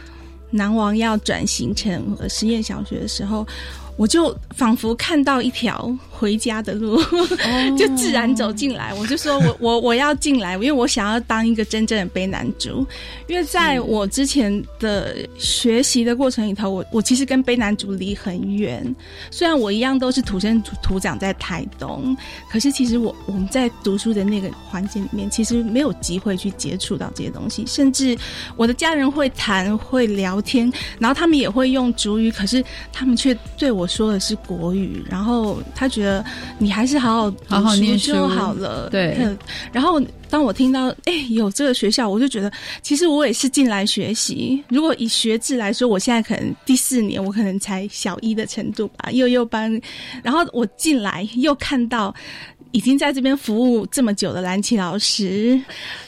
南王要转型成实验小学的时候，我就仿佛看到一条回家的路，[LAUGHS] 就自然走进来。我就说我我我要进来，因为我想要当一个真正的悲男主。因为在我之前的学习的过程里头，我我其实跟悲男主离很远。虽然我一样都是土生土长在台东，可是其实我我们在读书的那个环境里面，其实没有机会去接触到这些东西。甚至我的家人会谈会聊天，然后他们也会用主语，可是他们却对我。我说的是国语，然后他觉得你还是好好好好念书就好了。对。然后当我听到哎有这个学校，我就觉得其实我也是进来学习。如果以学制来说，我现在可能第四年，我可能才小一的程度吧，幼幼班。然后我进来又看到。已经在这边服务这么久的兰綺老师，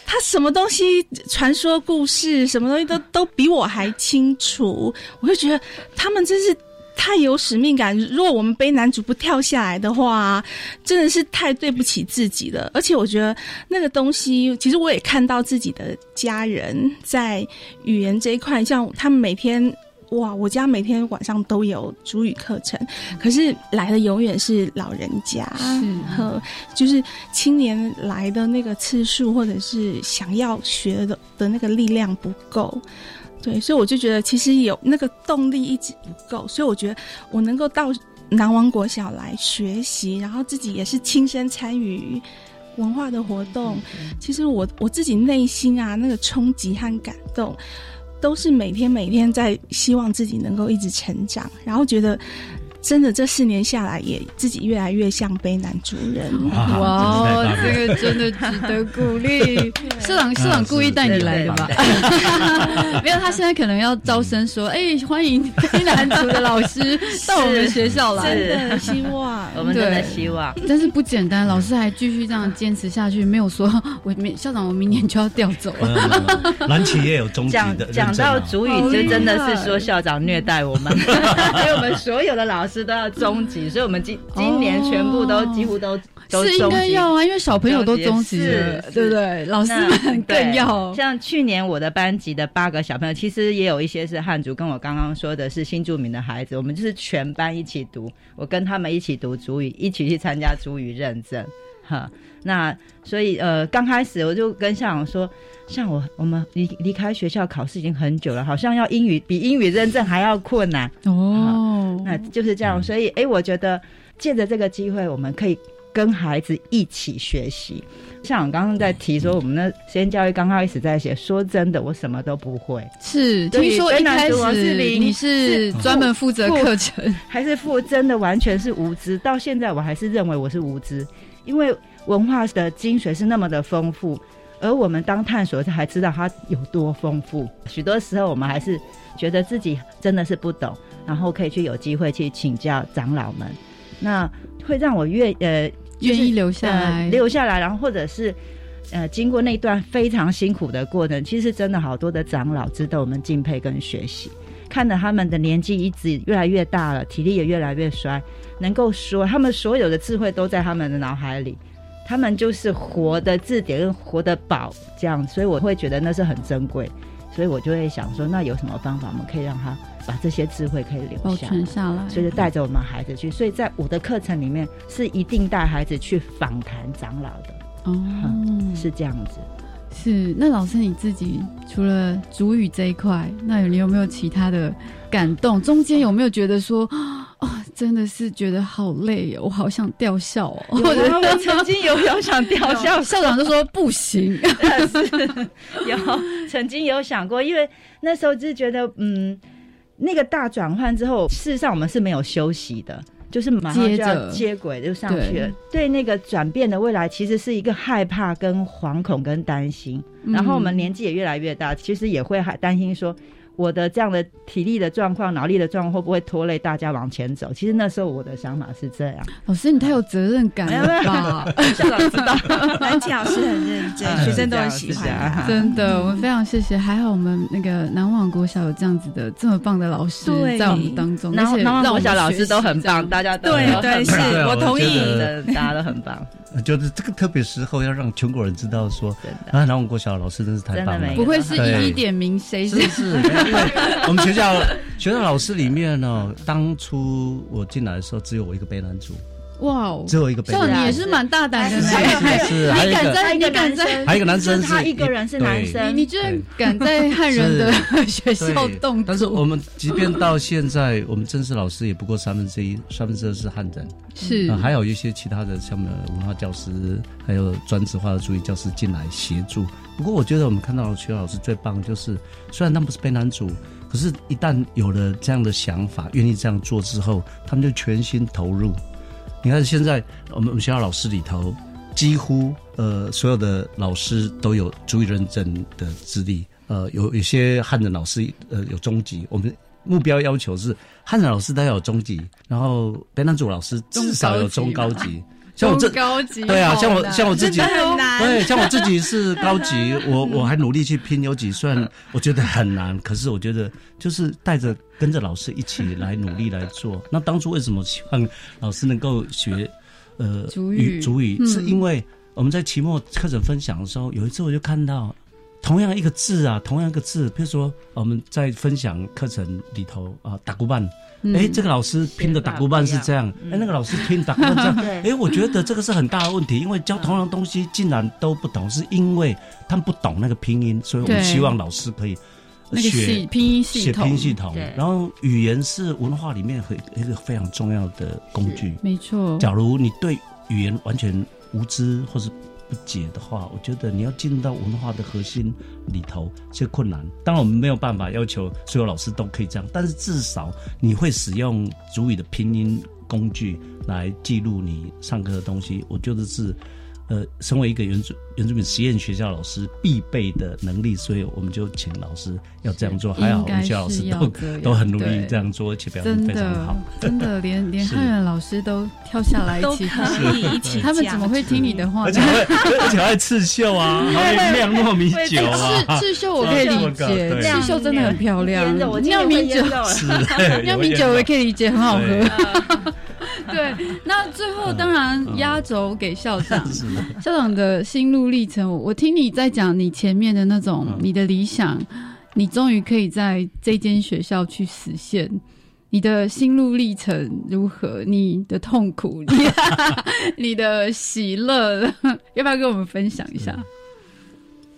他什么东西传说故事，什么东西都都比我还清楚。我就觉得他们真是太有使命感。如果我们背男主不跳下来的话，真的是太对不起自己了。而且我觉得那个东西，其实我也看到自己的家人在语言这一块，像他们每天。哇，我家每天晚上都有主语课程，可是来的永远是老人家，是和就是青年来的那个次数，或者是想要学的的那个力量不够，对，所以我就觉得其实有那个动力一直不够，所以我觉得我能够到南王国小来学习，然后自己也是亲身参与文化的活动，其实我我自己内心啊那个冲击和感动。都是每天每天在希望自己能够一直成长，然后觉得真的这四年下来，也自己越来越像卑南族人。哇，这个真的值得鼓励。[LAUGHS] 社长，社长故意带你来的吧？[LAUGHS] 没有，他现在可能要招生，说：“哎，欢迎卑南族的老师到我们学校来。”真的希望，我们真的希望。但是不简单，老师还继续这样坚持下去，没有说我明校长，我明年就要调走了。兰綺也有终极的。讲到主语，就真的是说校长虐待我们，所以 [LAUGHS] 我们所有的老师都要中级，所以我们今今年全部都几乎都都。是应该要啊，因为小朋友都中级了，对不对？老师们更要。像去年我的班级的八个小朋友，其实也有一些是汉族，跟我刚刚说的是新住民的孩子，我们就是全班一起读，我跟他们一起读主语，一起去参加主语认证。哈，那所以呃，刚开始我就跟校长说，像我我们离离开学校考试已经很久了，好像要英语比英语认证还要困难哦。那就是这样，所以哎，我觉得借着这个机会，我们可以。跟孩子一起学习，像我刚刚在提说，我们的实验教育刚开始在写。说真的，我什么都不会。是，听说一开始你是专门负责课程，还是负真的完全是无知？到现在我还是认为我是无知，因为文化的精髓是那么的丰富，而我们当探索还知道它有多丰富。许多时候我们还是觉得自己真的是不懂，然后可以去有机会去请教长老们，那会让我愿呃。愿意留下来，呃，留下来，然后或者是，呃，经过那段非常辛苦的过程，其实真的好多的长老值得我们敬佩跟学习。看着他们的年纪一直越来越大了，体力也越来越衰，能够说他们所有的智慧都在他们的脑海里，他们就是活的字典跟活的宝这样，所以我会觉得那是很珍贵，所以我就会想说，那有什么方法我们可以让他。把这些智慧可以留下，保存下来，所以就带着我们孩子去。所以在我的课程里面，是一定带孩子去访谈长老的。哦、嗯，是这样子。是，那老师你自己除了主语这一块，那你有没有其他的感动？中间有没有觉得说，[GASPS] 哦，真的是觉得好累哦，我好想调校哦。或者我曾经有有想调校，[LAUGHS] 校长就说不行。有曾经有想过，因为那时候就是觉得，嗯。那个大转换之后，事实上我们是没有休息的，就是马上就要接轨就上去了。对那个转变的未来，其实是一个害怕、跟惶恐、跟担心。然后我们年纪也越来越大，其实也会还担心说。我的这样的体力的状况、脑力的状况会不会拖累大家往前走？其实那时候我的想法是这样。老师，你太有责任感了吧？[LAUGHS] 校长知道，兰綺老师很认真，学生都很喜欢。真的，我们非常谢谢。还好我们那个南王国小有这样子的这么棒的老师在我们当中，而且南王国小老师都很棒，大家都对对是，我同意的，大家都很棒。就是这个特别时候要让全国人知道说，啊，南网国小老师真是太棒了，不会是一一点名谁是是。[LAUGHS] 我们学校学校老师里面呢，当初我进来的时候，只有我一个卑南族。哇哦，只有一个卑南族。你也是蛮大胆的，[LAUGHS] 是 [LAUGHS] 还有一个，你敢在，还有一个男生，他一个人是男生，你居然敢在汉人的学校动？但是我们即便到现在，我们正式老师也不过三分之一，三分之二是汉人，是还有一些其他的像我们文化教师，还有专职化的族语教师进来协助。不过我觉得我们看到的学校老师最棒，就是虽然他们不是卑南族。可是，一旦有了这样的想法，愿意这样做之后，他们就全心投入。你看，现在我们我们学校老师里头，几乎呃所有的老师都有足以认证的资历。呃，有有些汉人老师呃有中级，我们目标要求是汉人老师都要有中级，然后卑南族老师至少有中高级。像我这高级对啊，像我像我自己对，像我自己是高级，[LAUGHS] 我我还努力去拼有几，虽然我觉得很难，可是我觉得就是带着跟着老师一起来努力来做。那当初为什么希望老师能够学呃主语主语，嗯、是因为我们在期末课程分享的时候，有一次我就看到。同样一个字啊，同样一个字，比如说我们在分享课程里头啊，打鼓棒，哎，这个老师拼的打鼓棒是这样，哎，那个老师拼打鼓棒这样，[LAUGHS] 哎，我觉得这个是很大的问题，因为教同样东西竟然都不懂，是因为他们不懂那个拼音，所以我们希望老师可以学拼音系统，写拼音系统。然后语言是文化里面很一个非常重要的工具，没错。假如你对语言完全无知或是解的话，我觉得你要进入到文化的核心里头，是困难。当然，我们没有办法要求所有老师都可以这样，但是至少你会使用主语的拼音工具来记录你上课的东西，我觉得是。呃，身为一个原住原住民实验学校老师必备的能力，所以我们就请老师要这样做。还好我们学校老师都都很努力这样做，而且表现非常好。真的，连连 [LAUGHS] 汉人老师都跳下来一起一起，他们怎么会听你的话？而且还而且刺绣啊，[LAUGHS] 还会酿糯米酒啊。刺刺绣我可以理解，[LAUGHS] 刺绣真的很漂亮。酿米酒，酿米酒我也可以理解，很好喝。对，那最后当然压轴给校长，[LAUGHS] 校长的心路历程。我听你在讲你前面的那种你的理想，你终于可以在这间学校去实现，你的心路历程如何？你的痛苦，你，[LAUGHS] 你的喜乐，[LAUGHS] 要不要跟我们分享一下？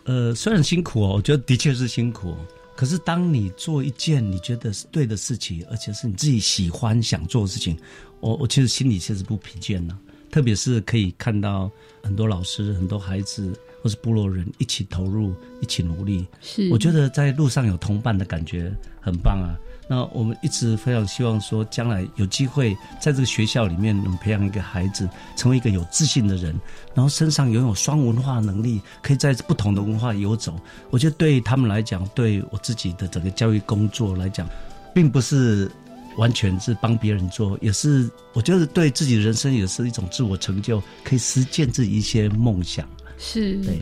呃，虽然辛苦哦，我觉得的确是辛苦。可是，当你做一件你觉得是对的事情，而且是你自己喜欢想做的事情，我我其实心里其实不疲倦的。特别是可以看到很多老师、很多孩子或是部落人一起投入、一起努力，是我觉得在路上有同伴的感觉很棒啊。那我们一直非常希望说，将来有机会在这个学校里面，能培养一个孩子成为一个有自信的人，然后身上拥有双文化能力，可以在不同的文化游走。我觉得对他们来讲，对我自己的整个教育工作来讲，并不是完全是帮别人做，也是我觉得对自己的人生也是一种自我成就，可以实践自己一些梦想。是，对。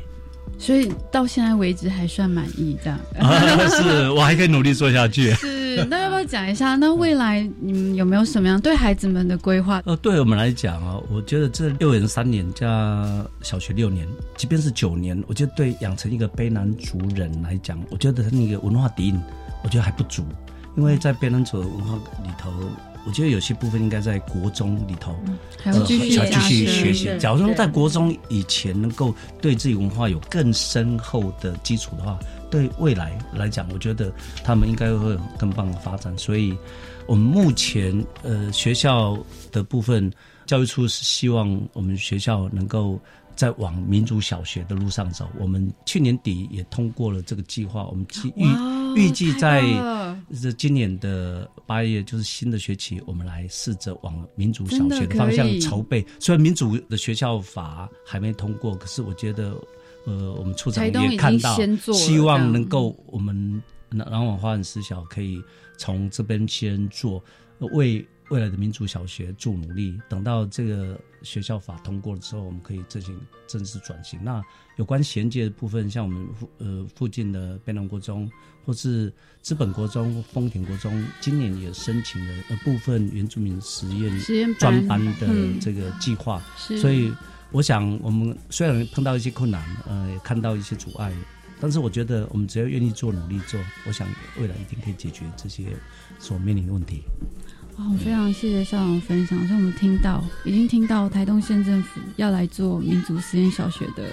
所以到现在为止还算满意，这样。啊、是我还可以努力做下去。[LAUGHS] 是，那要不要讲一下？那未来你们有没有什么样对孩子们的规划？呃，对我们来讲啊，我觉得这幼儿园三年加小学六年，即便是九年，我觉得对养成一个卑南族人来讲，我觉得他那个文化底蕴，我觉得还不足，因为在卑南族的文化里头。我觉得有些部分应该在国中里头，还要继续继续学习。假如说在国中以前能够对自己文化有更深厚的基础的话，对未来来讲，我觉得他们应该会有更棒的发展。所以，我们目前呃学校的部分，教育处是希望我们学校能够在往民族小学的路上走。我们去年底也通过了这个计划，我们预预计在。这今年的八月就是新的学期，我们来试着往民族小学的方向筹备。虽然民族的学校法还没通过，可是我觉得，呃，我们处长也看到，希望能够我们南南往花莲实小可以从这边先做，为未来的民族小学做努力。等到这个学校法通过了之后，我们可以进行正式转型。那有关衔接的部分，像我们附呃附近的卑南国中。或是资本国中、丰田国中，今年也申请了呃部分原住民实验专班的这个计划，嗯、所以我想我们虽然碰到一些困难，呃，也看到一些阻碍，但是我觉得我们只要愿意做、努力做，我想未来一定可以解决这些所面临的问题。哦，非常谢谢校长分享。所以我们听到，已经听到台东县政府要来做民族实验小学的，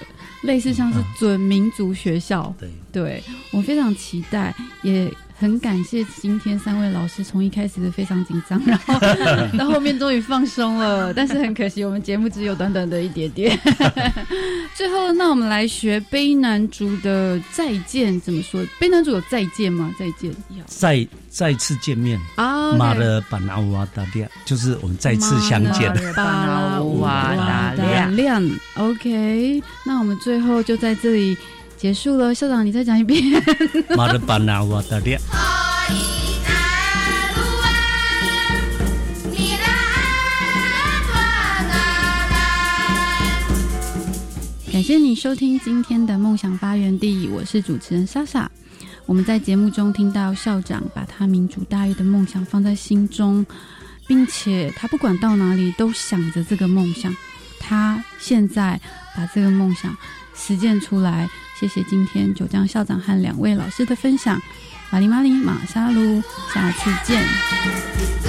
类似像是准民族学校。对，对我非常期待，也很感谢今天三位老师，从一开始的非常紧张，然后 [LAUGHS] [LAUGHS] 到后面终于放松了。但是很可惜，我们节目只有短短的一点点。[LAUGHS] 最后，那我们来学悲男主的再见怎么说？悲男主有再见吗？再见，再再次见面啊！马的巴拿乌瓦达亮，就是我们再次相见。巴拿乌瓦达亮，OK。那我们最后就在这里。结束了，校长，你再讲一遍。马的巴纳瓦达列。感谢你收听今天的梦想发源地，我是主持人莎莎。我们在节目中听到校长把他民族大义的梦想放在心中，并且他不管到哪里都想着这个梦想。他现在把这个梦想实践出来。谢谢今天九江校长和两位老师的分享，玛里玛里马沙鲁，下次见。